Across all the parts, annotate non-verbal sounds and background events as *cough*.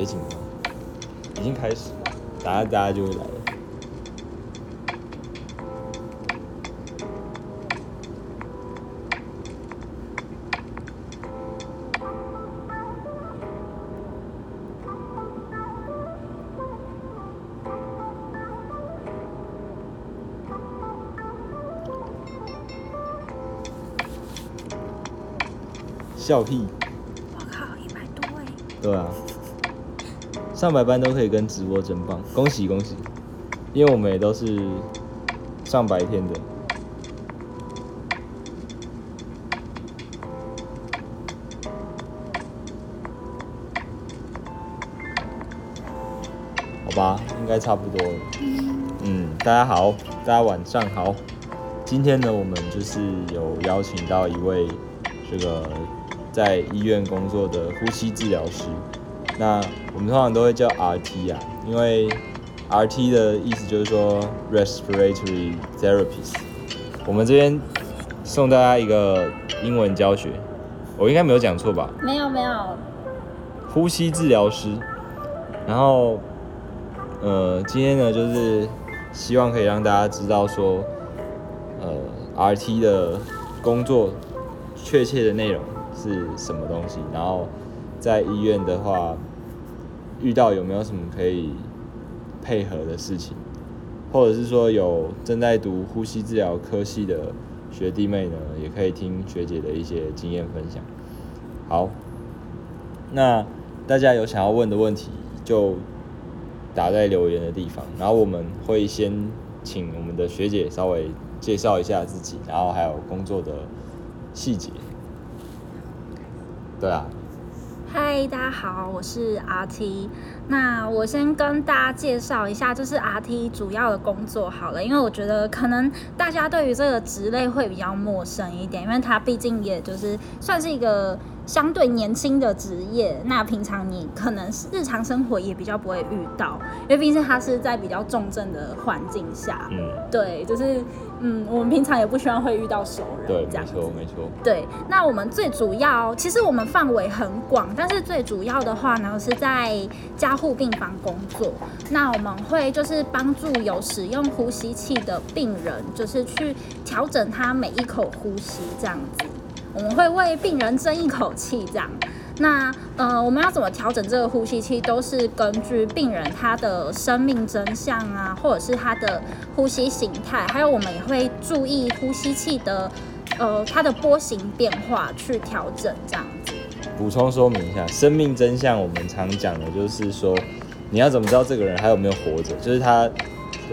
别紧张，已经开始了，大家大家就会来了。笑屁！我靠，一百多哎！对啊，上百班都可以跟直播真棒，恭喜恭喜！因为我们也都是上白天的。好吧，应该差不多。嗯，大家好，大家晚上好。今天呢，我们就是有邀请到一位这个在医院工作的呼吸治疗师。那我们通常都会叫 RT 啊，因为 RT 的意思就是说 respiratory therapist。我们这边送大家一个英文教学，我应该没有讲错吧？没有没有，呼吸治疗师。然后，呃，今天呢，就是希望可以让大家知道说，呃，RT 的工作确切的内容是什么东西。然后，在医院的话，遇到有没有什么可以配合的事情，或者是说有正在读呼吸治疗科系的学弟妹呢，也可以听学姐的一些经验分享。好，那大家有想要问的问题，就打在留言的地方，然后我们会先请我们的学姐稍微介绍一下自己，然后还有工作的细节。对啊，嗨，大家好，我是 RT。那我先跟大家介绍一下，就是 RT 主要的工作好了，因为我觉得可能大家对于这个职类会比较陌生一点，因为它毕竟也就是算是一个相对年轻的职业。那平常你可能是日常生活也比较不会遇到，因为毕竟他是在比较重症的环境下。嗯，对，就是嗯，我们平常也不希望会遇到熟人，对。没错没错。对，那我们最主要，其实我们范围很广，但是最主要的话呢，是在加护病房工作。那我们会就是帮助有使用呼吸器的病人，就是去调整他每一口呼吸这样子。我们会为病人争一口气这样。那呃，我们要怎么调整这个呼吸器，都是根据病人他的生命真相啊，或者是他的呼吸形态，还有我们也会注意呼吸器的呃它的波形变化去调整这样子。补充说明一下，生命真相我们常讲的就是说，你要怎么知道这个人还有没有活着？就是他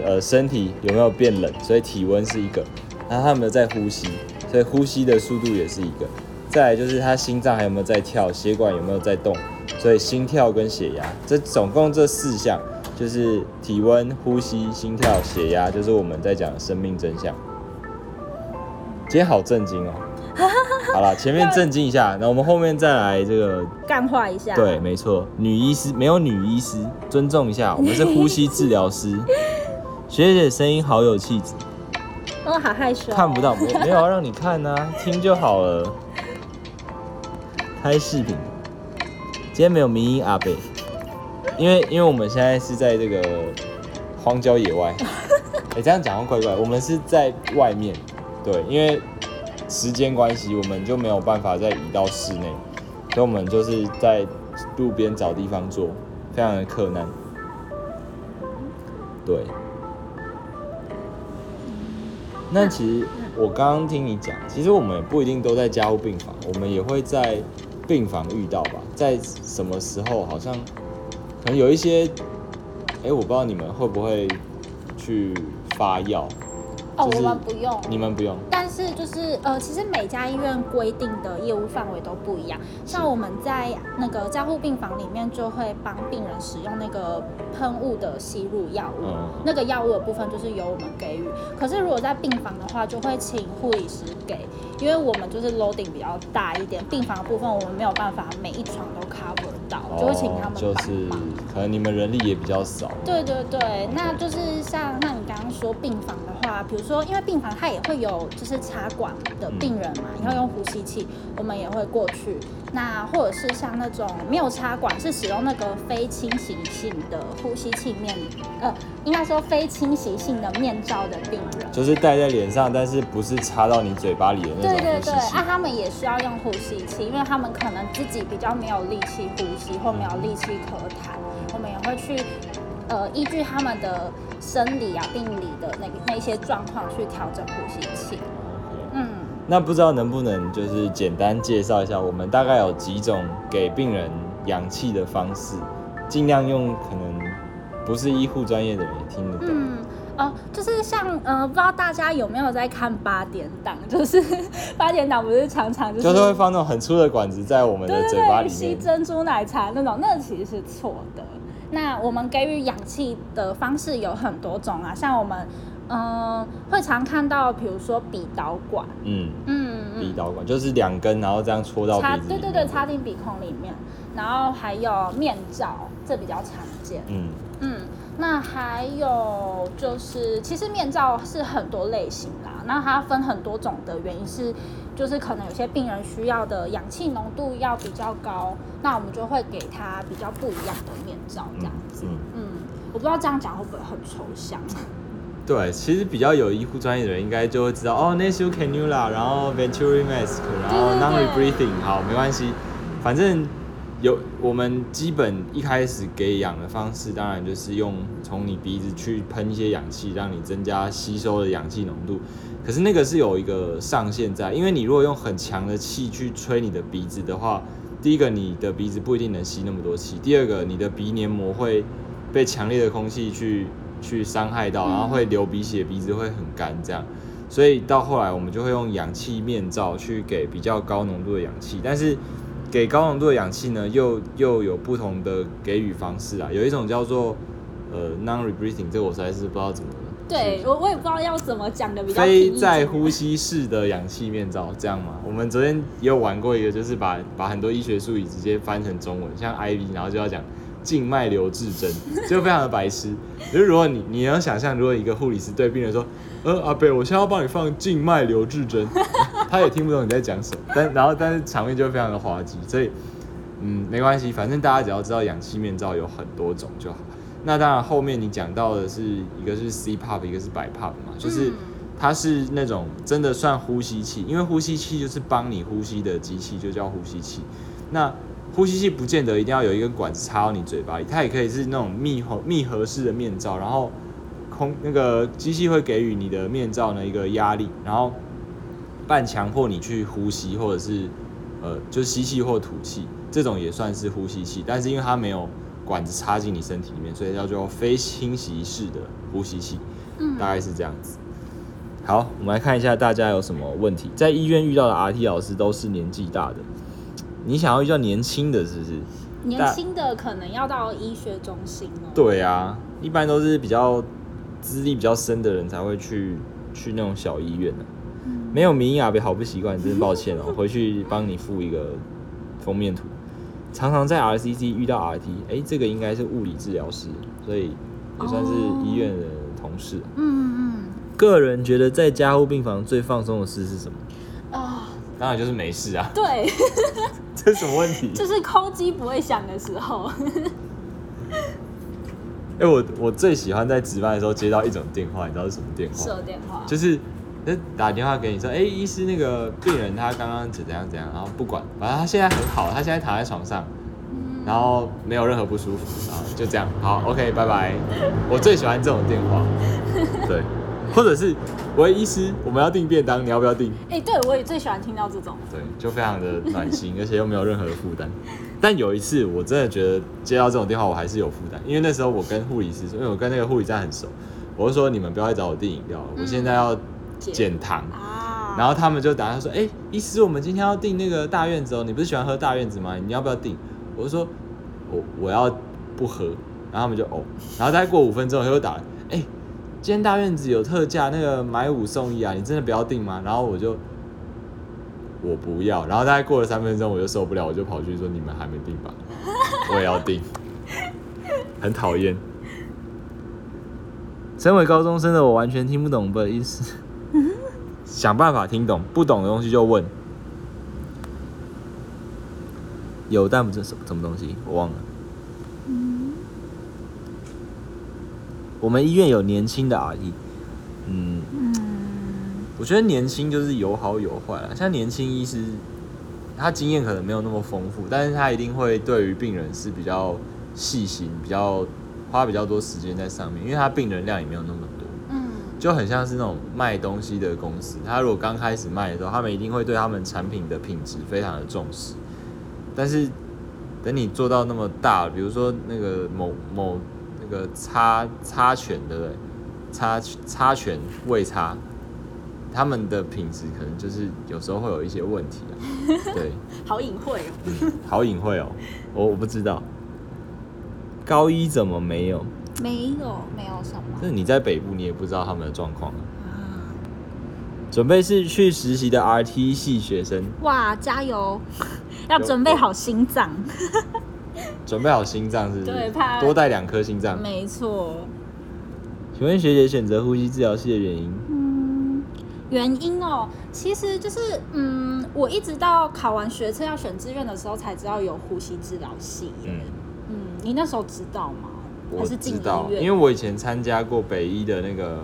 呃身体有没有变冷，所以体温是一个，然后他有没有在呼吸，所以呼吸的速度也是一个。再来就是他心脏还有没有在跳，血管有没有在动，所以心跳跟血压，这总共这四项就是体温、呼吸、心跳、血压，就是我们在讲的生命真相。今天好震惊哦！*laughs* 好了，前面震惊一下，那我们后面再来这个干化一下。对，没错，女医师没有女医师，尊重一下，我们是呼吸治疗师。*laughs* 学姐声音好有气质，哦，好害羞。看不到，没没有要让你看呐、听就好了。拍视频，今天没有迷音阿贝，因为因为我们现在是在这个荒郊野外，*laughs* 哎、这样讲话怪怪，我们是在外面，对，因为时间关系，我们就没有办法再移到室内，所以我们就是在路边找地方坐，非常的困难。对，那其实我刚刚听你讲，其实我们也不一定都在家务病房，我们也会在病房遇到吧，在什么时候好像可能有一些，哎、我不知道你们会不会去发药，哦，就是我们不用。你们不用，但是就是呃，其实每家医院规定的业务范围都不一样。像我们在那个加护病房里面，就会帮病人使用那个喷雾的吸入药物，嗯那个药物的部分就是由我们给予。可是如果在病房的话，就会请护理师给，因为我们就是 loading 比较大一点，病房的部分我们没有办法每一床都 cover 到。就会请他们哦就是。可能你们人力也比较少。对对对，那就是像那你刚刚说病房的话，比如说因为病房它也会有就是插管的病人嘛，嗯你要用呼吸器，我们也会过去。那或者是像那种没有插管，是使用那个非侵袭性的呼吸器面，呃，应该说非侵袭性的面罩的病人。就是戴在脸上，但是不是插到你嘴巴里的那种对对对，种呼吸器。啊，他们也需要用呼吸器，因为他们可能自己比较没有力气呼吸或没有力气可谈，我们也会去呃依据他们的生理啊、病理的那个那些状况去调整呼吸器。嗯，那不知道能不能就是简单介绍一下，我们大概有几种给病人氧气的方式，尽量用可能不是医护专业的人也听得懂。嗯，哦，就是像呃，不知道大家有没有在看八点档？就是 *laughs* 八点档不是常常就是就是会放那种很粗的管子在我们的嘴巴里对对，吸，珍珠奶茶那种，那其实是错的。那我们给予氧气的方式有很多种啊，像我们嗯、呃会常看到，比如说鼻导管，嗯，嗯嗯，鼻导管就是两根，然后这样戳到鼻插子对对对，插进鼻孔里面，然后还有面罩，这比较常见。嗯，嗯，那还有就是，其实面罩是很多类型啦，那它分很多种的原因是，就是可能有些病人需要的氧气浓度要比较高，那我们就会给他比较不一样的面罩这样子。嗯嗯，我不知道这样讲会不会很抽象。对，其实比较有医护专业的人应该就会知道哦，nasal cannula，然后 venturi mask，然后 non-rebreathing，好，没关系，反正有我们基本一开始给氧的方式，当然就是用从你鼻子去喷一些氧气，让你增加吸收的氧气浓度。可是那个是有一个上限在，因为你如果用很强的气去吹你的鼻子的话，第一个你的鼻子不一定能吸那么多气，第二个你的鼻黏膜会被强烈的空气去去伤害到，嗯然后会流鼻血，鼻子会很干这样。所以到后来我们就会用氧气面罩去给比较高浓度的氧气，但是给高浓度的氧气呢，又又有不同的给予方式啊，有一种叫做呃 non rebreathing，这个我实在是不知道怎么对我我也不知道要怎么讲的比较非在呼吸式的氧气面罩，这样吗？我们昨天也有玩过一个，就是把把很多医学术语直接翻成中文，像 IV，然后就要讲静脉留置针，就非常的白痴。就是如果你你能想象，如果一个护理师对病人说，呃阿贝，我现在要帮你放静脉留置针，他也听不懂你在讲什么，但然后但是场面就会非常的滑稽，所以嗯没关系，反正大家只要知道氧气面罩有很多种就好。那当然，后面你讲到的是一个是 CPAP，一个是 BiPAP 嘛，就是嗯它是那种真的算呼吸器，因为呼吸器就是帮你呼吸的机器，就叫呼吸器。那呼吸器不见得一定要有一根管子插到你嘴巴里，它也可以是那种密合密合式的面罩，然后空那个机器会给予你的面罩呢一个压力，然后半强迫你去呼吸，或者是呃就吸气或吐气，这种也算是呼吸器，但是因为它没有管子插进你身体里面，所以叫做非侵袭式的呼吸器，嗯大概是这样子。好，我们来看一下大家有什么问题。在医院遇到的 RT 老师都是年纪大的，你想要遇到年轻的，是不是？年轻的可能要到医学中心哦。对啊，一般都是比较资历比较深的人才会去去那种小医院的、嗯没有民意啊，别好不习惯，真是抱歉哦。*laughs* 回去帮你附一个封面图。常常在 RCC 遇到 RT，哎、这个应该是物理治疗师，所以也算是医院的同事。嗯嗯个人觉得在加护病房最放松的事是什么？当然就是没事啊，对，*laughs* 这是什么问题？就是空机不会响的时候。*laughs* 哎、我我最喜欢在值班的时候接到一种电话，你知道是什么电话？设电话，就是那打电话给你说，哎、医师那个病人他刚刚怎怎样怎样，然后不管，反正他现在很好，他现在躺在床上，嗯然后没有任何不舒服，然后就这样，好，OK，拜拜。我最喜欢这种电话，*laughs* 对，或者是喂，医师，我们要订便当，你要不要订？哎、对我也最喜欢听到这种。对，就非常的暖心，而且又没有任何的负担。*laughs* 但有一次，我真的觉得接到这种电话，我还是有负担，因为那时候我跟护理师说，因为我跟那个护理站很熟，我就说你们不要再找我订饮料了，我现在要减糖。啊，然后他们就打他说，哎、医师，我们今天要订那个大院子哦，你不是喜欢喝大院子吗？你要不要订？我就说，我我要不喝，然后他们就哦，然后大概过五分钟又打今天大院子有特价，那个买五送一啊，你真的不要订吗？然后我就我不要，然后大概过了三分钟我就受不了，我就跑去说你们还没订吧？*laughs* 我也要订，很讨厌。身为高中生的我，完全听不懂的意思，想办法听懂，不懂的东西就问。有但不是什什么东西，我忘了。我们医院有年轻的阿姨嗯，我觉得年轻就是有好有坏啦。像年轻医师，他经验可能没有那么丰富，但是他一定会对于病人是比较细心，比较花比较多时间在上面，因为他病人量也没有那么多。嗯就很像是那种卖东西的公司，他如果刚开始卖的时候，他们一定会对他们产品的品质非常的重视。但是等你做到那么大，比如说那个某某那个擦擦拳，对不对？擦擦拳未擦，他们的品质可能就是有时候会有一些问题啊。*laughs* 对，好隐晦哦。嗯，好隐晦哦，我我不知道。高一怎么没有？没有，没有什么。就是你在北部，你也不知道他们的状况准备是去实习的 RT 系学生，哇，加油！*laughs* 要准备好心脏。*laughs* *laughs* 准备好心脏是不是？对怕多带两颗心脏。没错。请问学姐选择呼吸治疗系的原因？嗯，原因哦，其实就是嗯，我一直到考完学测要选志愿的时候才知道有呼吸治疗系耶。嗯，嗯，你那时候知道吗？还我知道，院？因为我以前参加过北医的那个，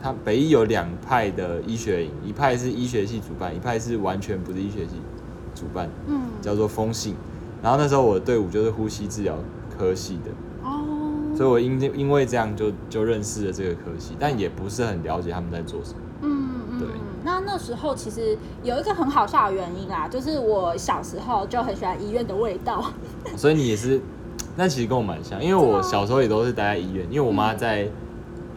他北医有两派的医学营，一派是医学系主办，一派是完全不是医学系主办，嗯叫做风信。然后那时候我的队伍就是呼吸治疗科系的，哦，所以我因因为这样就就认识了这个科系，但也不是很了解他们在做什么。嗯嗯，对。那那时候其实有一个很好笑的原因啦，就是我小时候就很喜欢医院的味道。*laughs* 所以你也是，那其实跟我蛮像，因为我小时候也都是待在医院，因为我妈在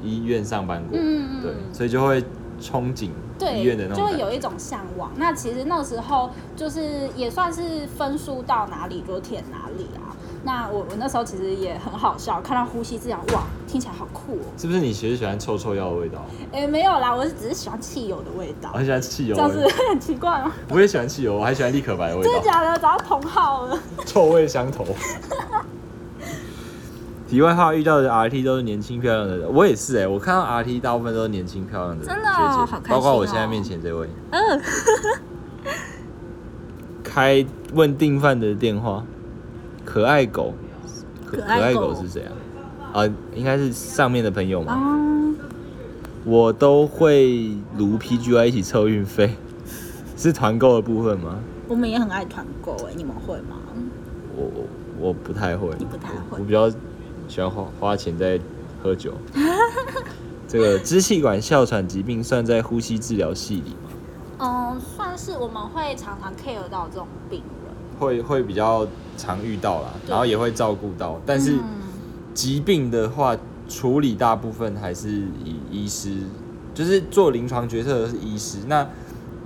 医院上班过，嗯嗯对，所以就会憧憬对，医院的那就。会有一种向往。那其实那时候就是也算是分数到哪里就填哪里啊。那我我那时候其实也很好笑，看到呼吸治疗，哇，听起来好酷哦。是不是你其实喜欢臭臭药的味道？哎、没有啦，我是只是喜欢汽油的味道我，很喜欢汽油这样子，很奇怪吗？我也喜欢汽油，我还喜欢立可白的味道，真的假的？找到同好了。臭味相投。题外话，遇到的 RT 都是年轻漂亮的人，我也是哎、我看到 RT 大部分都是年轻漂亮的真的哦，好开心包括我哦现在面前这位。嗯，*laughs* 开问订饭的电话，可爱狗，可可爱狗狗是谁啊？啊，应该是上面的朋友嘛。啊，我都会如 PGY 一起凑运费，*laughs* 是团购的部分吗？我们也很爱团购哎，你们会吗？我我我不太会，你不太会我我比较喜欢花花钱在喝酒。*laughs* 这个支气管哮喘疾病算在呼吸治疗系里吗？嗯，算是我们会常常 care 到这种病人，会会比较常遇到啦，然后也会照顾到，但是嗯疾病的话，处理大部分还是以医师，就是做临床决策的是医师。那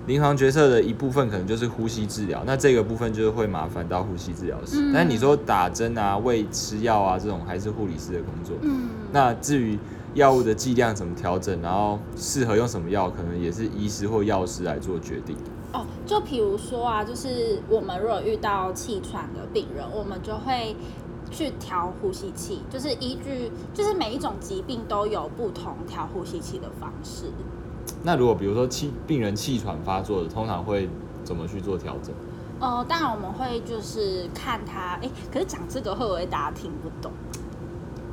临床决策的一部分可能就是呼吸治疗，那这个部分就是会麻烦到呼吸治疗师。嗯但你说打针啊、喂吃药啊这种，还是护理师的工作。嗯，那至于药物的剂量怎么调整，然后适合用什么药，可能也是医师或药师来做决定。哦，就比如说啊，就是我们如果遇到气喘的病人，我们就会去调呼吸器，就是依据就是每一种疾病都有不同调呼吸器的方式。那如果比如说气病人气喘发作的，通常会怎么去做调整？呃，当然我们会就是看他，哎，可是讲这个会不会大家听不懂？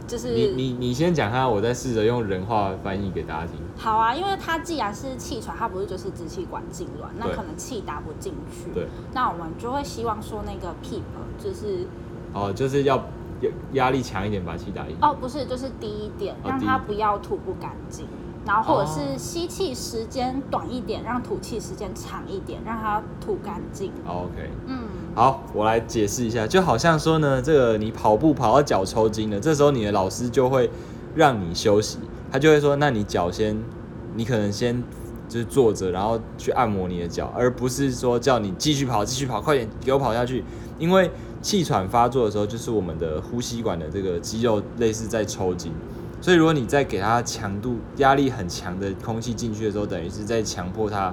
就是你你你先讲他，我再试着用人话翻译给大家听。好啊，因为他既然是气喘，他不是就是支气管痉挛，那可能气打不进去。对，那我们就会希望说那个 PEEP 就是哦，就是要压压力强一点，把气打赢。哦，不是，就是低一点，让他不要吐不干净，然后或者哦是吸气时间短一点，让吐气时间长一点，让它吐干净。哦 OK，嗯，好，我来解释一下，就好像说呢，这个你跑步跑到脚抽筋了，这时候你的老师就会让你休息，他就会说，那你脚先，你可能先就是坐着，然后去按摩你的脚，而不是说叫你继续跑，继续跑，快点给我跑下去，因为气喘发作的时候，就是我们的呼吸管的这个肌肉类似在抽筋。所以，如果你再给它强度、压力很强的空气进去的时候，等于是在强迫它，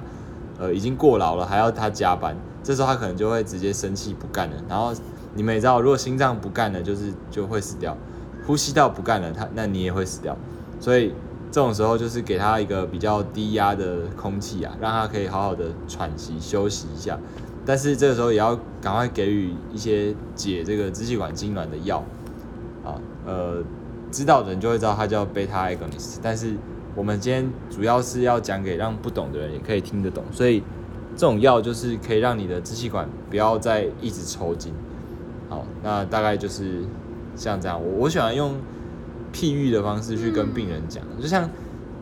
呃，已经过劳了，还要他加班，这时候他可能就会直接生气不干了。然后你们也知道，如果心脏不干了，就是就会死掉；呼吸道不干了，它那你也会死掉。所以这种时候就是给他一个比较低压的空气啊，让他可以好好的喘息休息一下。但是这个时候也要赶快给予一些解这个支气管痉挛的药啊，呃，知道的人就会知道它叫贝塔 agonist。但是我们今天主要是要讲给让不懂的人也可以听得懂，所以这种药就是可以让你的支气管不要再一直抽筋。好，那大概就是像这样。我我喜欢用譬喻的方式去跟病人讲，就像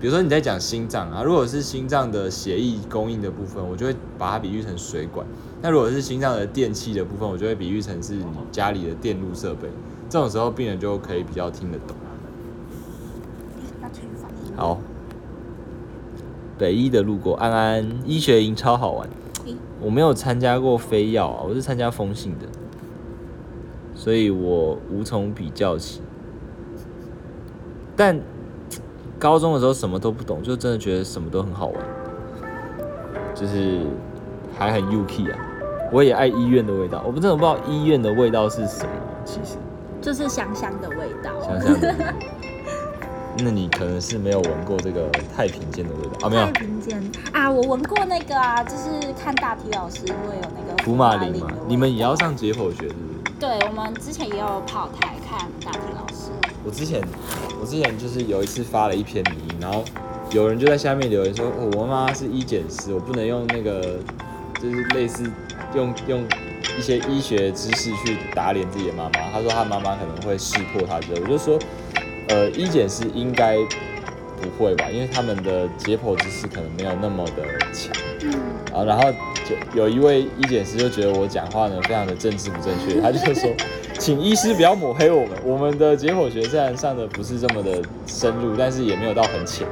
比如说你在讲心脏啊，如果是心脏的血液供应的部分，我就会把它比喻成水管；那如果是心脏的电器的部分，我就会比喻成是你家里的电路设备。这种时候病人就可以比较听得懂。好，北医的路过安安医学营超好玩，我没有参加过非药啊，我是参加风信的，所以我无从比较起。但高中的时候什么都不懂，就真的觉得什么都很好玩，就是还很 UK 啊。我也爱医院的味道，我不真的不知道医院的味道是什么，其实就是香香的味道。香香的。*laughs* 那你可能是没有闻过这个太平间的味道啊？没有。太平间啊，我闻过那个啊，就是看大体老师会有那个福马林嘛。你们也要上解剖学是不是？对，我们之前也有跑台看大体老师。我之前，我之前就是有一次发了一篇语音，然后有人就在下面留言说：“哦，我妈妈是医检师，我不能用那个，就是类似用用一些医学知识去打脸自己的妈妈。”他说他妈妈可能会识破他之后，我就说。呃，医检师应该不会吧，因为他们的解剖知识可能没有那么的强。嗯。啊，然后就有一位医检师就觉得我讲话呢非常的政治不正确，*laughs* 他就说，请医师不要抹黑我们，我们的解剖学虽然上的不是这么的深入，但是也没有到很浅。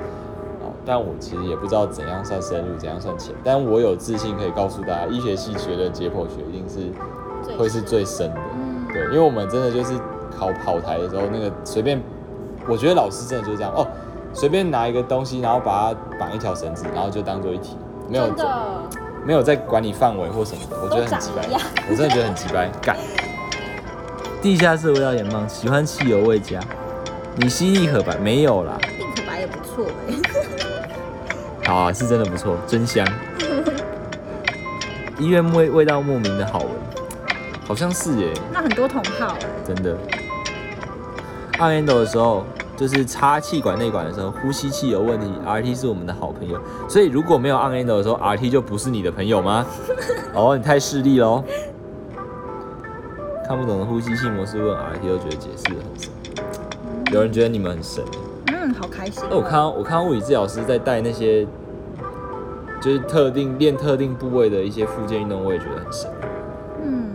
哦，但我其实也不知道怎样算深入，怎样算浅，但我有自信可以告诉大家，医学系学的解剖学一定是会是最深的。嗯。对，因为我们真的就是考跑台的时候，那个随便。我觉得老师真的就是这样哦，随便拿一个东西，然后把它绑一条绳子，然后就当做一题，没有没有在管理范围或什么的，我觉得很奇怪，我真的觉得很奇怪。干，地下室味道很棒，喜欢汽油味加，你吸利可白没有啦？利可白也不错哎。好啊，是真的不错，真香。*laughs* 医院味味道莫名的好闻，好像是耶。那很多同号真的。按 endo 的时候，就是插气管内管的时候，呼吸器有问题，RT 是我们的好朋友。所以如果没有按 endo 的时候，RT 就不是你的朋友吗？*laughs* 哦，你太势利喽！看不懂的呼吸器模式问 RT 都觉得解释很神。有人觉得你们很神。我看到我看到物理治疗师在带那些，就是特定练特定部位的一些附件运动，我也觉得很神。嗯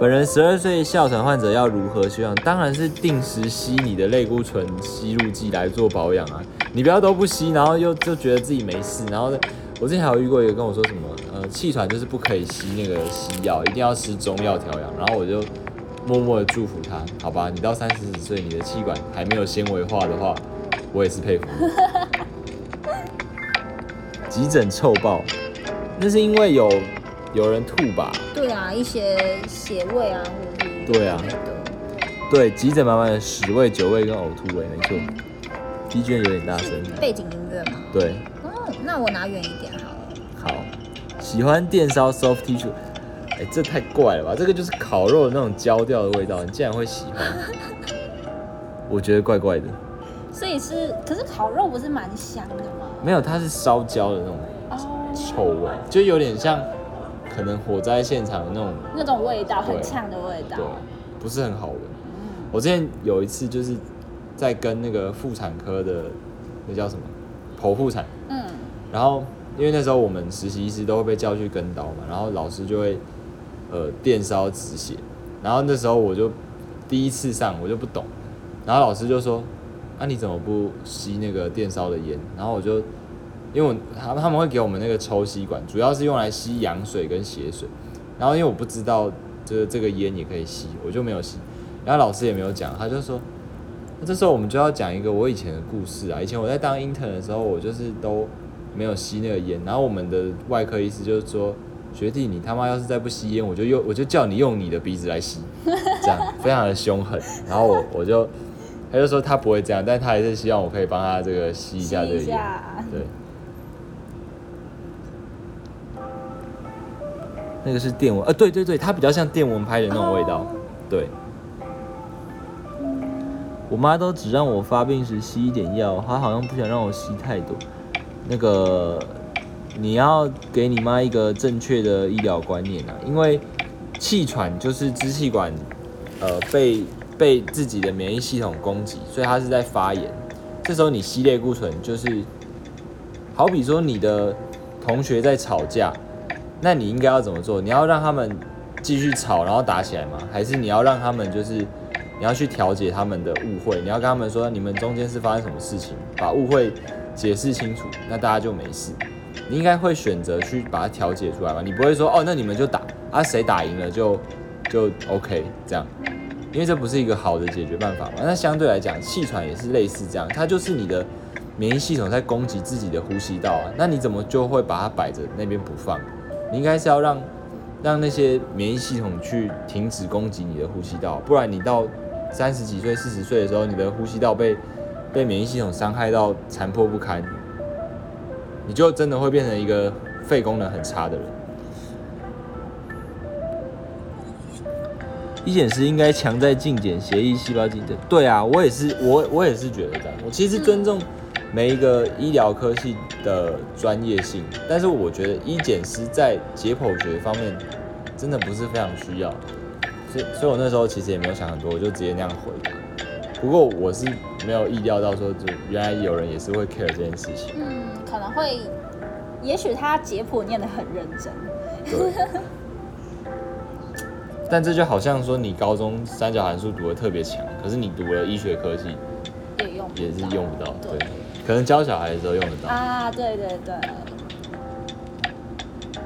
本人十二岁哮喘患者要如何修养？当然是定时吸你的类固醇吸入剂来做保养啊！你不要都不吸，然后又就觉得自己没事。然后呢，我之前还有遇过一个跟我说什么，呃，气喘就是不可以吸那个西药，一定要吃中药调养。然后我就默默的祝福他，好吧？你到三四十几岁，你的气管还没有纤维化的话，我也是佩服你。*laughs* 急诊臭爆，那是因为有。有人吐吧？对啊，一些血味啊，或者是对啊，对，急诊满满的屎味、酒味跟呕吐味，没错。B G 有点大声。背景音乐吗？对。哦，那我拿远一点好了。好，喜欢电烧 soft tissue，哎，这太怪了吧？这个就是烤肉的那种焦掉的味道，你竟然会喜欢？*laughs* 我觉得怪怪的。所以是，可是烤肉不是蛮香的吗？没有，它是烧焦的那种臭味，就有点像。可能火灾现场的那种那种味道，很呛的味道，对，不是很好闻。我之前有一次就是在跟那个妇产科的那叫什么剖腹产，嗯，然后因为那时候我们实习医师都会被叫去跟刀嘛，然后老师就会呃电烧止血，然后那时候我就第一次上我就不懂，然后老师就说啊你怎么不吸那个电烧的烟？然后我就。因为我他他们会给我们那个抽吸管，主要是用来吸羊水跟血水。然后因为我不知道这这个烟也可以吸，我就没有吸。然后老师也没有讲，他就说，那这时候我们就要讲一个我以前的故事啊。以前我在当 intern 的时候，我就是都没有吸那个烟。然后我们的外科医师就是说，学弟，你他妈要是再不吸烟，我就用我就叫你用你的鼻子来吸，这样非常的凶狠。然后我我就他就说他不会这样，但他还是希望我可以帮他这个吸一下这个烟，对。那个是电蚊，呃，对对对，它比较像电蚊拍的那种味道，对。我妈都只让我发病时吸一点药，她好像不想让我吸太多。那个你要给你妈一个正确的医疗观念啊，因为气喘就是支气管呃被被自己的免疫系统攻击，所以它是在发炎。这时候你吸类固醇，就是好比说你的同学在吵架，那你应该要怎么做？你要让他们继续吵，然后打起来吗？还是你要让他们就是？你要去调解他们的误会，你要跟他们说你们中间是发生什么事情，把误会解释清楚，那大家就没事。你应该会选择去把它调解出来吧？你不会说哦，那你们就打啊，谁打赢了就就 OK 这样，因为这不是一个好的解决办法嘛。那相对来讲，气喘也是类似这样，它就是你的免疫系统在攻击自己的呼吸道啊。那你怎么就会把它摆着那边不放？你应该是要让让那些免疫系统去停止攻击你的呼吸道，不然你到。三十几岁、四十岁的时候，你的呼吸道被被免疫系统伤害到残破不堪，你就真的会变成一个肺功能很差的人。医检师应该强在净检协议细胞竞争。对啊，我也是，我我也是觉得这样。我其实尊重每一个医疗科系的专业性，但是我觉得医检师在解剖学方面真的不是非常需要。所以，所以我那时候其实也没有想很多，我就直接那样回答。不过我是没有意料到说，就原来有人也是会 care 这件事情。嗯，可能会，也许他解剖念得很认真。对。但这就好像说，你高中三角函数读的特别强，可是你读了医学科技，也用也是用不到。对。可能教小孩的时候用得到。啊，对对对。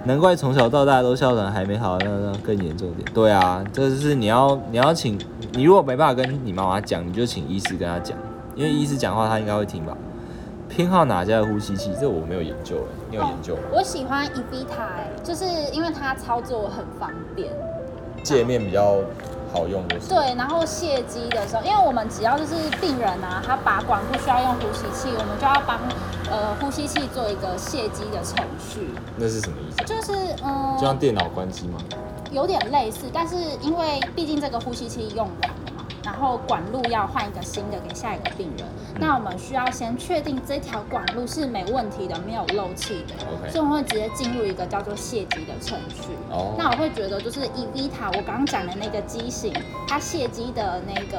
难怪从小到大都哮喘还没好，那那更严重点。对啊，这是你要你要请你如果没办法跟你妈妈讲，你就请医师跟他讲，因为医师讲话他应该会听吧。偏好哪家的呼吸器？这我没有研究哎，你有研究吗？我喜欢 Evita，就是因为它操作很方便，界面比较。好用的对，然后卸机的时候，因为我们只要就是病人啊，他拔管不需要用呼吸器，我们就要帮呃呼吸器做一个卸机的程序。那是什么意思？就是嗯，就像电脑关机吗？有点类似，但是因为毕竟这个呼吸器用完。然后管路要换一个新的给下一个病人，那我们需要先确定这条管路是没问题的，没有漏气的，所以我们会直接进入一个叫做卸机的程序。那我会觉得就是以 Vita 我刚刚讲的那个机型，它卸机的那个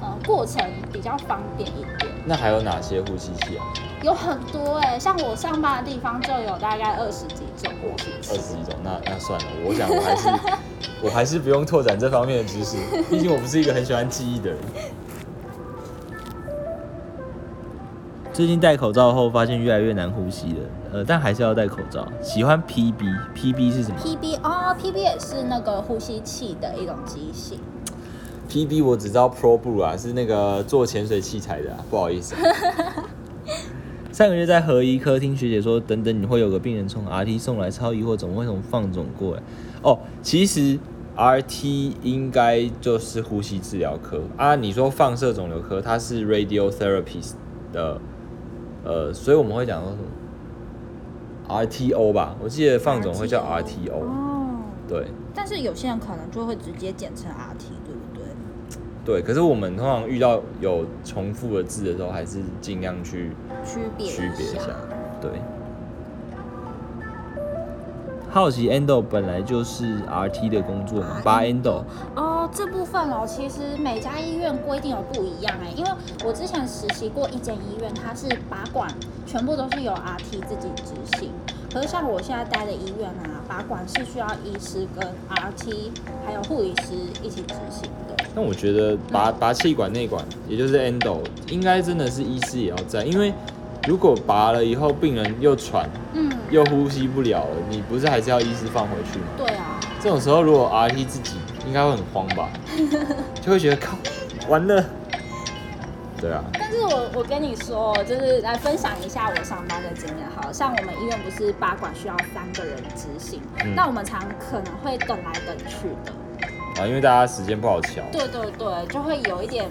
呃过程比较方便一点。那还有哪些呼吸器啊？有很多哎，像我上班的地方就有大概二十几种呼吸器。二十几种，那那算了，我想我还是 *laughs* *laughs* 我还是不用拓展这方面的知识，*laughs* 毕竟我不是一个很喜欢记忆的人。最近戴口罩后，发现越来越难呼吸了，呃，但还是要戴口罩。喜欢 PB，PB 是什么？PB 哦，PB 也是那个呼吸器的一种机型。PB 我只知道 Pro Blue 啊，是那个做潜水器材的，不好意思。*laughs* 上个月在合一科听学姐说，等等你会有个病人从 RT 送来，超疑惑怎么会从放总过来？哦，其实 RT 应该就是呼吸治疗科啊。你说放射肿瘤科，它是 Radiotherapist 的，呃，所以我们会讲说什么 RTO 吧？我记得放总会叫 RTO。哦，对。但是有些人可能就会直接简称 RT，对不对？对，可是我们通常遇到有重复的字的时候，还是尽量去。区别区别一下，对。好奇 endo 本来就是 RT 的工作嘛，拔 endo。哦，这部分哦，其实每家医院规定有不一样哎，因为我之前实习过一间医院，它是拔管全部都是由 RT 自己执行，可是像我现在待的医院啊，拔管是需要医师跟 RT 还有护理师一起执行的。那我觉得拔拔气管内管，也就是 endo，应该真的是医师也要在，因为。如果拔了以后，病人又喘，嗯，又呼吸不了了，你不是还是要医师放回去吗？对啊。这种时候，如果 RT 自己应该会很慌吧，*laughs* 就会觉得靠，完了。对啊。但是我我跟你说，就是来分享一下我上班的经验。好像我们医院不是八管需要三个人执行，嗯那我们常可能会等来等去的。啊，因为大家时间不好瞧。对对对，就会有一点，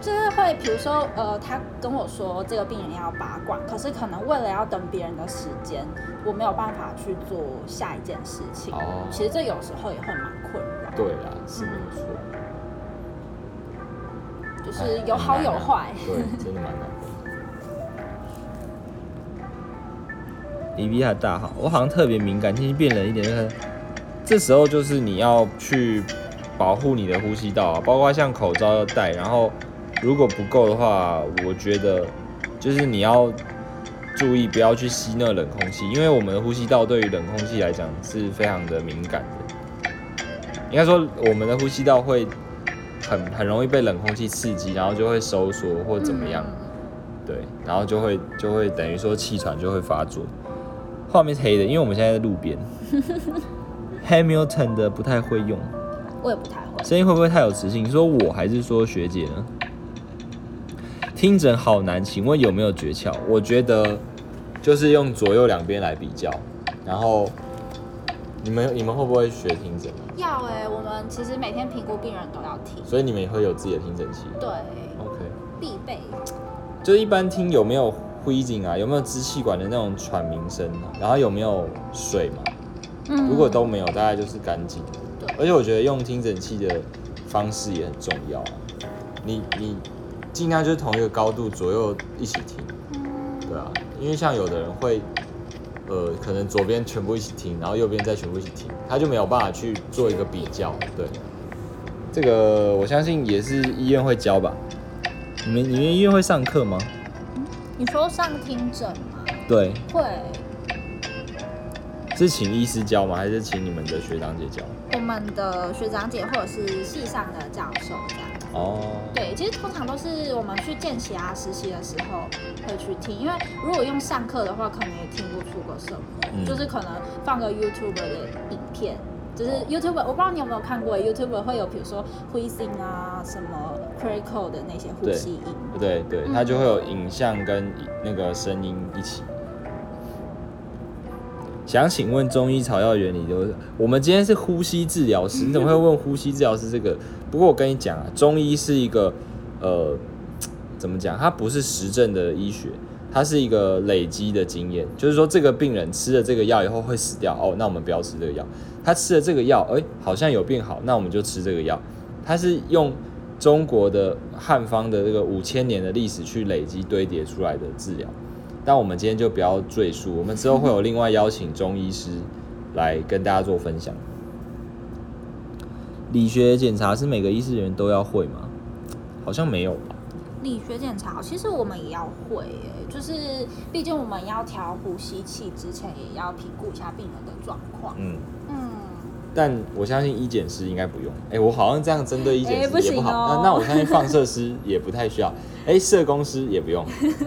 就是会，比如说，呃，他跟我说这个病人要拔管，可是可能为了要等别人的时间，我没有办法去做下一件事情。哦其实这有时候也会蛮困扰。对啦，是没错。就是有好有坏。哎对，真的蛮难的。李比亚大好，我好像特别敏感，天气变冷一点，就是这时候就是你要去保护你的呼吸道啊，包括像口罩要戴，然后如果不够的话，我觉得就是你要注意不要去吸那冷空气，因为我们的呼吸道对于冷空气来讲是非常的敏感的。应该说，我们的呼吸道会很很容易被冷空气刺激，然后就会收缩或怎么样，对，然后就会就会等于说气喘就会发作。画面是黑的，因为我们现在在路边。*laughs* Hamilton 的不太会用，我也不太会。声音会不会太有磁性？你说我还是说学姐呢？听诊好难，请问有没有诀窍？我觉得就是用左右两边来比较，然后你们你们会不会学听诊？要哎、我们其实每天评估病人都要听，所以你们也会有自己的听诊器对，？OK，必备。就一般听有没有 wheezing 啊，有没有支气管的那种喘鸣声啊，然后有没有水嘛？嗯如果都没有，大概就是干净。对而且我觉得用听诊器的方式也很重要啊。你你尽量就是同一个高度左右一起听，对啊，因为像有的人会，呃，可能左边全部一起听，然后右边再全部一起听，他就没有办法去做一个比较。对，这个我相信也是医院会教吧。你们你们医院会上课吗？你说上听诊吗？对，会，是请医师教吗？还是请你们的学长姐教？我们的学长姐或者是系上的教授这样。哦，对，其实通常都是我们去见习啊、实习的时候会去听，因为如果用上课的话，可能也听不出个什么，嗯就是可能放个 YouTube 的影片。就是 YouTube，我不知道你有没有看过，YouTube 会有比如说 wheezing 啊、什么 critical 的那些呼吸音。对对，它就会有影像跟那个声音一起。想请问中医草药原理就是，我们今天是呼吸治疗师，你怎么会问呼吸治疗师这个？不过我跟你讲啊，中医是一个呃，怎么讲？它不是实证的医学，它是一个累积的经验。就是说，这个病人吃了这个药以后会死掉，哦，那我们不要吃这个药。他吃了这个药，哎、好像有病好，那我们就吃这个药。它是用中国的汉方的这个五千年的历史去累积堆叠出来的治疗。但我们今天就不要赘述，我们之后会有另外邀请中医师来跟大家做分享。理学检查是每个医师人员都要会吗？好像没有吧。理学检查，其实我们也要会耶，就是毕竟我们要调呼吸器之前，也要评估一下病人的状况。嗯，嗯，但我相信医检师应该不用。哎、我好像这样针对医检师也不好。哦那那我相信放射师也不太需要。*laughs* 哎、社工师也不用，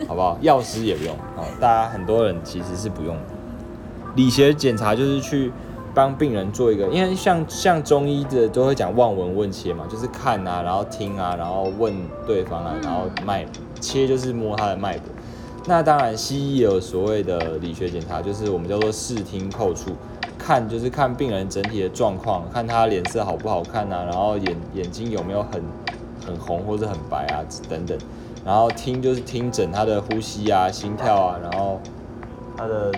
好不好？药师也不用。哦，大家很多人其实是不用的。理学检查就是去帮病人做一个，因为像像中医的都会讲望闻问切嘛，就是看啊，然后听啊，然后问对方啊，然后脉切就是摸他的脉搏。那当然，西医有所谓的理学检查，就是我们叫做视听叩触，看就是看病人整体的状况，看他脸色好不好看啊，然后眼眼睛有没有很很红或者很白啊等等，然后听就是听诊他的呼吸啊、心跳啊，然后他的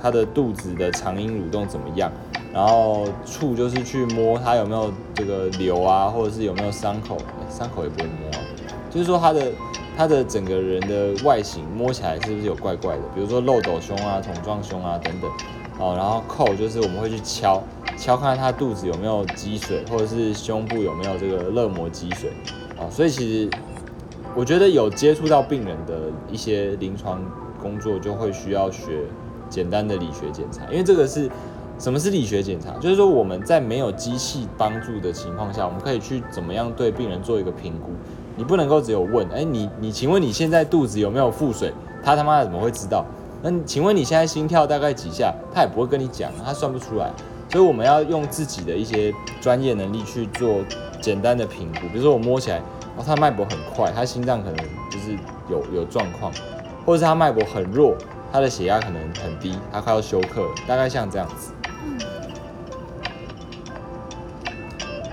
他的肚子的肠阴蠕动怎么样，然后触就是去摸他有没有这个瘤啊，或者是有没有伤口，伤口也不会摸，就是说他的他的整个人的外形摸起来是不是有怪怪的，比如说漏斗胸啊、桶状胸啊等等，哦，然后扣就是我们会去敲敲看看他肚子有没有积水，或者是胸部有没有这个肋膜积水，哦，所以其实我觉得有接触到病人的一些临床工作，就会需要学简单的理学检查，因为这个是什么是理学检查？就是说我们在没有机器帮助的情况下，我们可以去怎么样对病人做一个评估。你不能够只有问，哎、你你请问你现在肚子有没有腹水？他他妈的怎么会知道？那请问你现在心跳大概几下？他也不会跟你讲，他算不出来。所以我们要用自己的一些专业能力去做简单的评估，比如说我摸起来，哦，他脉搏很快，他心脏可能就是有有状况，或者是他脉搏很弱，他的血压可能很低，他快要休克，大概像这样子。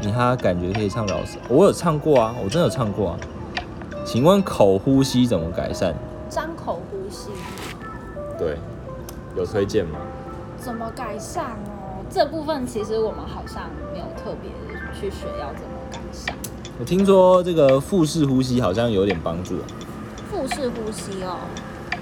你他感觉可以唱饶舌，我有唱过啊，我真的有唱过啊。请问口呼吸怎么改善？张口呼吸对，有推荐吗？怎么改善哦？这部分其实我们好像没有特别去学要怎么改善。我听说这个腹式呼吸好像有点帮助，腹式呼吸哦。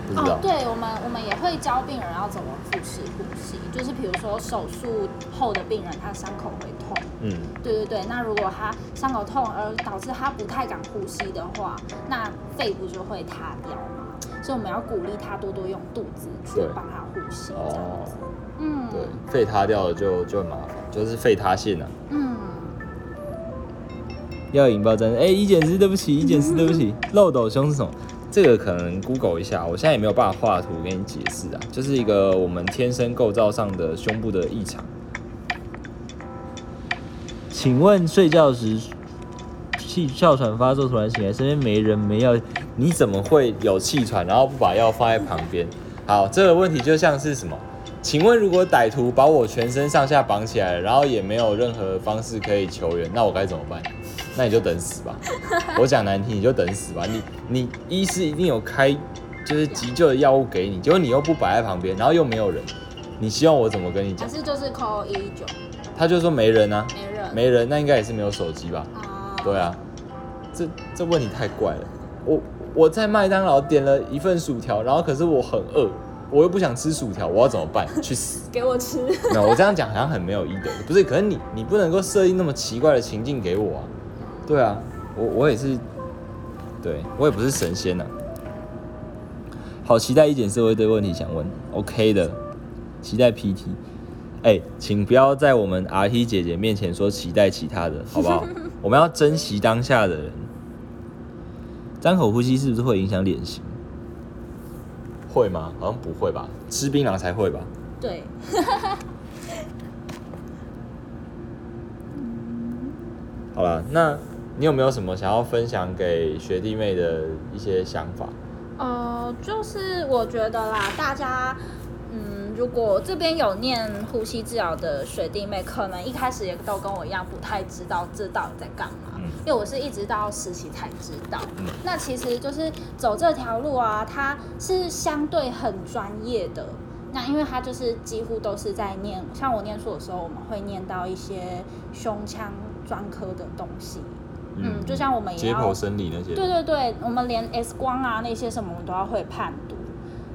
不知道。哦，对我们我们也会教病人要怎么腹式呼吸，就是比如说手术后的病人他伤口会痛，嗯，对对对，那如果他伤口痛而导致他不太敢呼吸的话，那肺部就会塌掉嘛，所以我们要鼓励他多多用肚子去对帮他呼吸，这样哦子。，嗯，对，肺塌掉了就就很麻烦，就是肺塌陷啊。嗯，要引爆战争，哎、一减四，对不起，一减四，对不起，漏斗胸是什么？这个可能 Google 一下，我现在也没有办法画图给你解释啊，就是一个我们天生构造上的胸部的异常。请问睡觉时气哮喘发作突然醒来，身边没人没药，你怎么会有气喘，然后不把药放在旁边？好，这个问题就像是什么？请问如果歹徒把我全身上下绑起来，然后也没有任何方式可以求援，那我该怎么办？那你就等死吧。我讲难听，你就等死吧。你你医师一定有开就是急救的药物给你，结果你又不摆在旁边，然后又没有人，你希望我怎么跟你讲还？是就是 call 一九，他就说没人啊，没人，没人，那应该也是没有手机吧？啊，对啊，这这问题太怪了。我我在麦当劳点了一份薯条，然后可是我很饿，我又不想吃薯条，我要怎么办？去死！*laughs* 给我吃，没有，我这样讲好像很没有医德，不是？可是你你不能够设定那么奇怪的情境给我啊。对啊，我我也是，对我也不是神仙呐、啊。好期待一点社会对问题想问，OK 的，期待 PT。哎、请不要在我们 RT 姐姐面前说期待其他的，好不好？*laughs* 我们要珍惜当下的人。张口呼吸是不是会影响脸型？会吗？好像不会吧，吃槟榔才会吧。对，*laughs* 好了，那你有没有什么想要分享给学弟妹的一些想法？呃，就是我觉得啦，大家，嗯，如果这边有念呼吸治疗的学弟妹，可能一开始也都跟我一样不太知道这到底在干嘛，嗯因为我是一直到实习才知道。嗯那其实就是走这条路啊，它是相对很专业的。那因为它就是几乎都是在念，像我念书的时候，我们会念到一些胸腔专科的东西。嗯，就像我们解剖生理那些。对对对，我们连 X 光啊那些什么，我们都要会判读。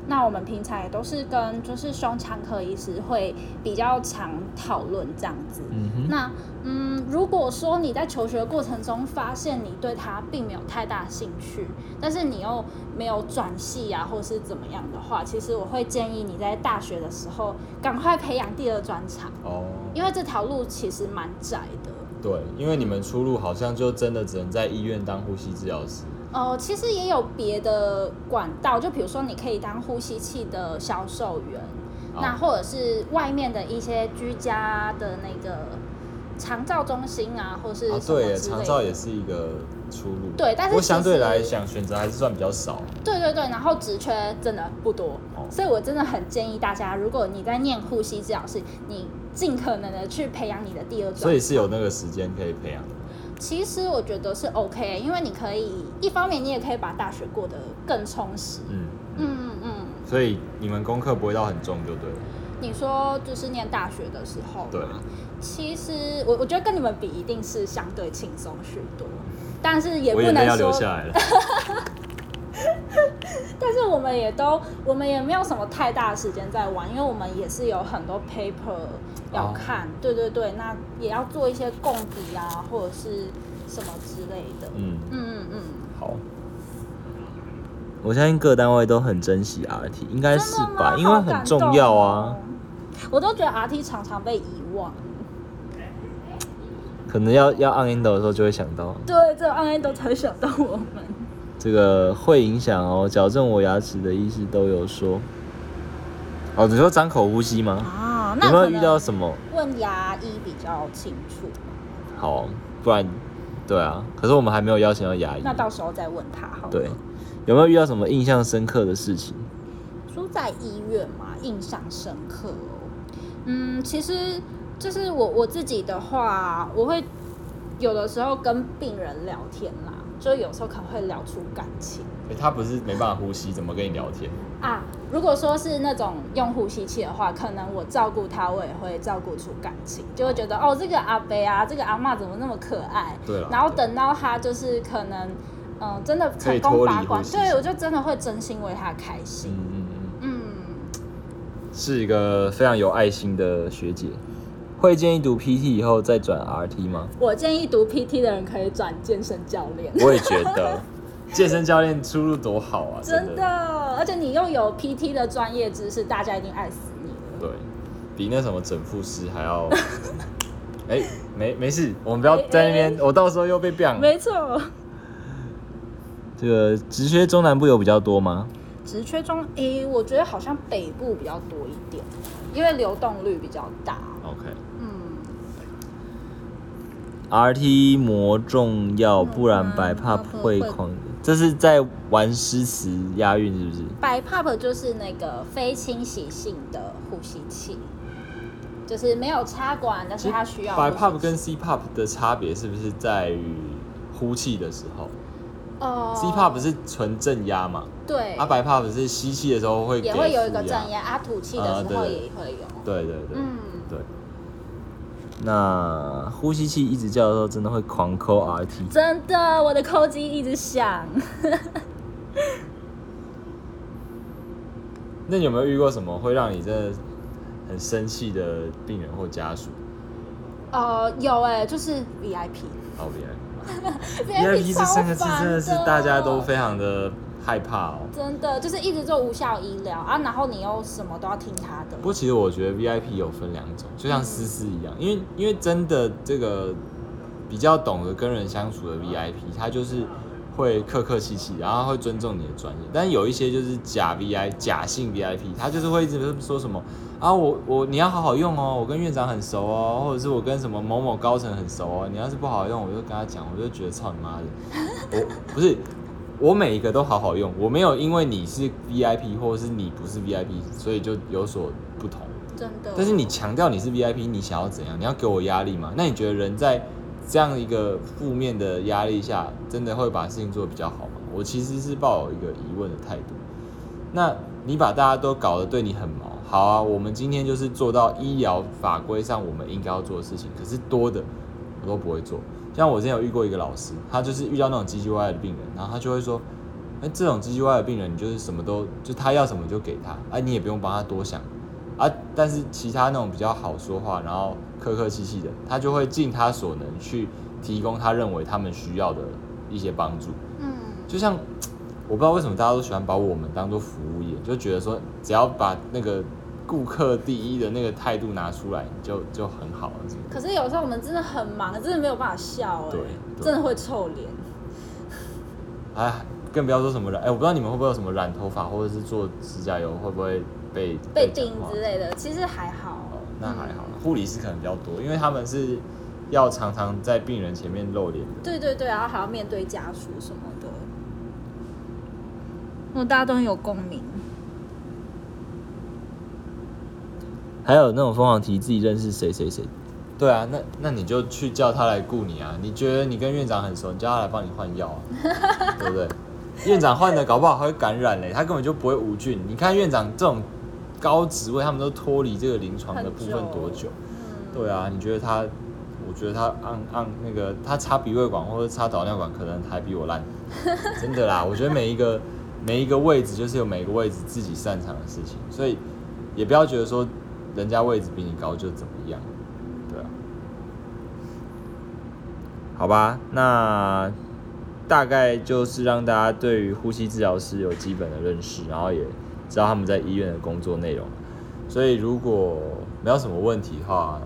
那我们平常也都是跟就是胸腔科医师会比较常讨论这样子。嗯哼，那嗯，如果说你在求学过程中发现你对他并没有太大兴趣，但是你又没有转系啊，或是怎么样的话，其实我会建议你在大学的时候赶快培养第二专长，哦，因为这条路其实蛮窄的。对，因为你们出路好像就真的只能在医院当呼吸治疗师。哦，其实也有别的管道，就比如说你可以当呼吸器的销售员，哦那或者是外面的一些居家的那个长照中心啊，或是啊，对。长照也是一个出路。对但是相对来讲，选择还是算比较少。对对对，然后职缺真的不多，哦所以我真的很建议大家，如果你在念呼吸治疗师，你尽可能的去培养你的第二专。所以是有那个时间可以培养的。其实我觉得是 OK，因为你可以一方面你也可以把大学过得更充实。嗯，嗯嗯嗯。所以你们功课不会到很重就对了。你说就是念大学的时候，对，其实我我觉得跟你们比一定是相对轻松许多，但是也不能说。*laughs* 但是我们也都，我们也没有什么太大的时间在玩，因为我们也是有很多 paper 要哦看，对对对，那也要做一些供笔啊，或者是什么之类的。嗯，嗯嗯嗯，好。我相信各单位都很珍惜 RT，应该是吧？因为很重要啊。。我都觉得 RT 常常被遗忘。可能要要按 endo 的时候就会想到，对，这个 N A 都才想到我们。这个会影响哦。矫正我牙齿的医师都有说。哦，你说张口呼吸吗？啊，那有没有遇到什么？问牙医比较清楚？好，不然，对啊。可是我们还没有邀请到牙医。那到时候再问他好了。对，有没有遇到什么印象深刻的事情？说在医院嘛，印象深刻哦。嗯，其实就是我我自己的话，我会有的时候跟病人聊天啦，就有时候可能会聊出感情诶他不是没办法呼吸，怎么跟你聊天？啊。如果说是那种用呼吸器的话，可能我照顾他，我也会照顾出感情，就会觉得哦，这个阿伯啊，这个阿妈怎么那么可爱？对然后等到他就是可能嗯、真的成功拔管，对我就真的会真心为他开心。嗯嗯嗯，嗯，是一个非常有爱心的学姐。会建议读 PT 以后再转 RT 吗？我建议读 PT 的人可以转健身教练。我也觉得，*laughs* 健身教练出路多好啊！真的，的，而且你又有 PT 的专业知识，大家一定爱死你了。对，比那什么整复师还要。*laughs* 哎、没没事，我们不要在那边，我到时候又被 biang。没错，这个职缺中南部有比较多吗？职缺中，诶、我觉得好像北部比较多一点，因为流动率比较大。OK。嗯，RT 膜重要，嗯不然白 pop 嗯会狂。这是在玩诗词押韵是不是？白 pop 就是那个非清洗性的呼吸器，就是没有插管，但是它需要白 pop 跟 C pop 的差别是不是在于呼气的时候呃？C pop 是纯正压嘛，对，啊白 pop 是吸气的时候会给也会有一个正压，啊吐气的啊时候也会有。对对对，嗯，对。那呼吸器一直叫的时候，真的会狂抠 RT。真的，我的扣机一直响。*laughs* 那你有没有遇过什么会让你真的很生气的病人或家属？呃，有哎、就是 VIP。好 VIP。*laughs* VIP 这三个字真的是大家都非常的害怕哦。真的就是一直做无效医疗啊，然后你又什么都要听他的不。过其实我觉得 VIP 有分两种，就像思思一样，因为因为真的这个比较懂得跟人相处的 VIP，他就是会客客气气，然后会尊重你的专业。但有一些就是假 VIP 假性 VIP，他就是会一直说什么啊我我你要好好用哦，我跟院长很熟哦，或者是我跟什么某某高层很熟哦，你要是不好好用，我就跟他讲，我就觉得操你妈的，我不是。我每一个都好好用，我没有因为你是 VIP 或者是你不是 VIP，所以就有所不同。真的。但是你强调你是 VIP，你想要怎样？你要给我压力吗？那你觉得人在这样一个负面的压力下，真的会把事情做得比较好吗？我其实是抱有一个疑问的态度。那你把大家都搞得对你很毛，好啊，我们今天就是做到医疗法规上我们应该要做的事情，可是多的我都不会做。像我之前有遇过一个老师，他就是遇到那种唧唧歪歪的病人，然后他就会说，哎、这种唧唧歪歪的病人，你就是什么都，就他要什么就给他，哎、你也不用帮他多想。啊，但是其他那种比较好说话，然后客客气气的，他就会尽他所能去提供他认为他们需要的一些帮助。嗯，就像我不知道为什么大家都喜欢把我们当做服务业，就觉得说只要把那个顾客第一的那个态度拿出来，就就很好了，可是有时候我们真的很忙，真的没有办法笑哎、真的会臭脸。哎，更不要说什么染，哎，我不知道你们会不会有什么染头发或者是做指甲油，会不会被被讲叮之类的，其实还好。哦，那还好啦，护理师可能比较多，因为他们是要常常在病人前面露脸的。对对对，然后还要面对家属什么的，我大家都很有共鸣。还有那种疯狂提自己认识谁谁谁。对啊，那那你就去叫他来雇你啊！你觉得你跟院长很熟，你叫他来帮你换药啊，*laughs* 对不对？院长换的搞不好还会感染嘞，他根本就不会无菌。你看院长这种高职位，他们都脱离这个临床的部分多久？嗯，对啊，你觉得他？我觉得他按按那个他插鼻胃管或者插导尿管，可能还比我烂，*laughs* 真的啦。我觉得每一个每一个位置就是有每个位置自己擅长的事情，所以也不要觉得说人家位置比你高就怎么样，对啊。好吧，那大概就是让大家对于呼吸治疗师有基本的认识，然后也知道他们在医院的工作内容。所以如果没有什么问题的话，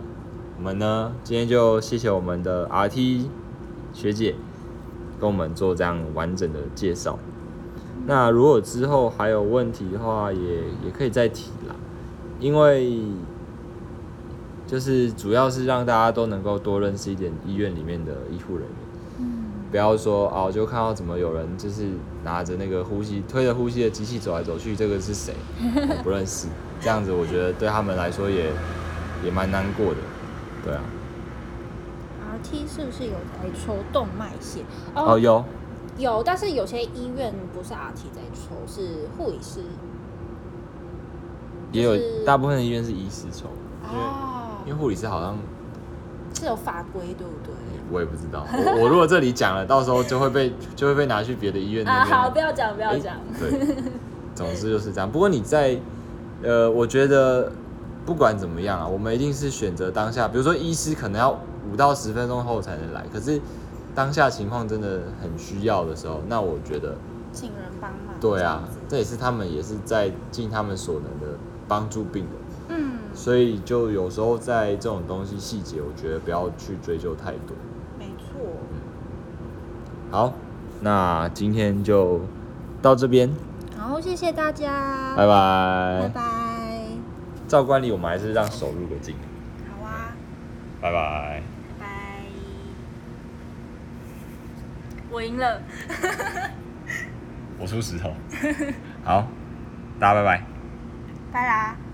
我们呢今天就谢谢我们的 RT 学姐跟我们做这样完整的介绍。那如果之后还有问题的话，也也可以再提啦，因为就是主要是让大家都能够多认识一点医院里面的医护人员。嗯，不要说哦，就看到怎么有人就是拿着那个呼吸推着呼吸的机器走来走去，这个是谁？我不认识。*laughs* 这样子我觉得对他们来说也也蛮难过的，对啊。RT 是不是有在抽动脉血？哦，有有，但是有些医院不是 RT 在抽，是护理师。也有大部分的医院是医师抽，因为哦因为护理师好像是有法规对不对？我也不知道，我我如果这里讲了，到时候就会被就会被拿去别的医院那啊，好，不要讲，不要诶讲。对，总之就是这样。不过你在，呃，我觉得不管怎么样啊，我们一定是选择当下。比如说，医师可能要五到十分钟后才能来，可是当下情况真的很需要的时候，那我觉得，请人帮忙。对啊这也是他们也是在尽他们所能的帮助病人。嗯，所以就有时候在这种东西细节，我觉得不要去追究太多。没错。好，那今天就到这边，好，谢谢大家，拜拜。拜拜。照惯例，我们还是让手入个镜。好啊，拜拜。拜。我赢了。我出石头。好，大家拜拜。拜啦。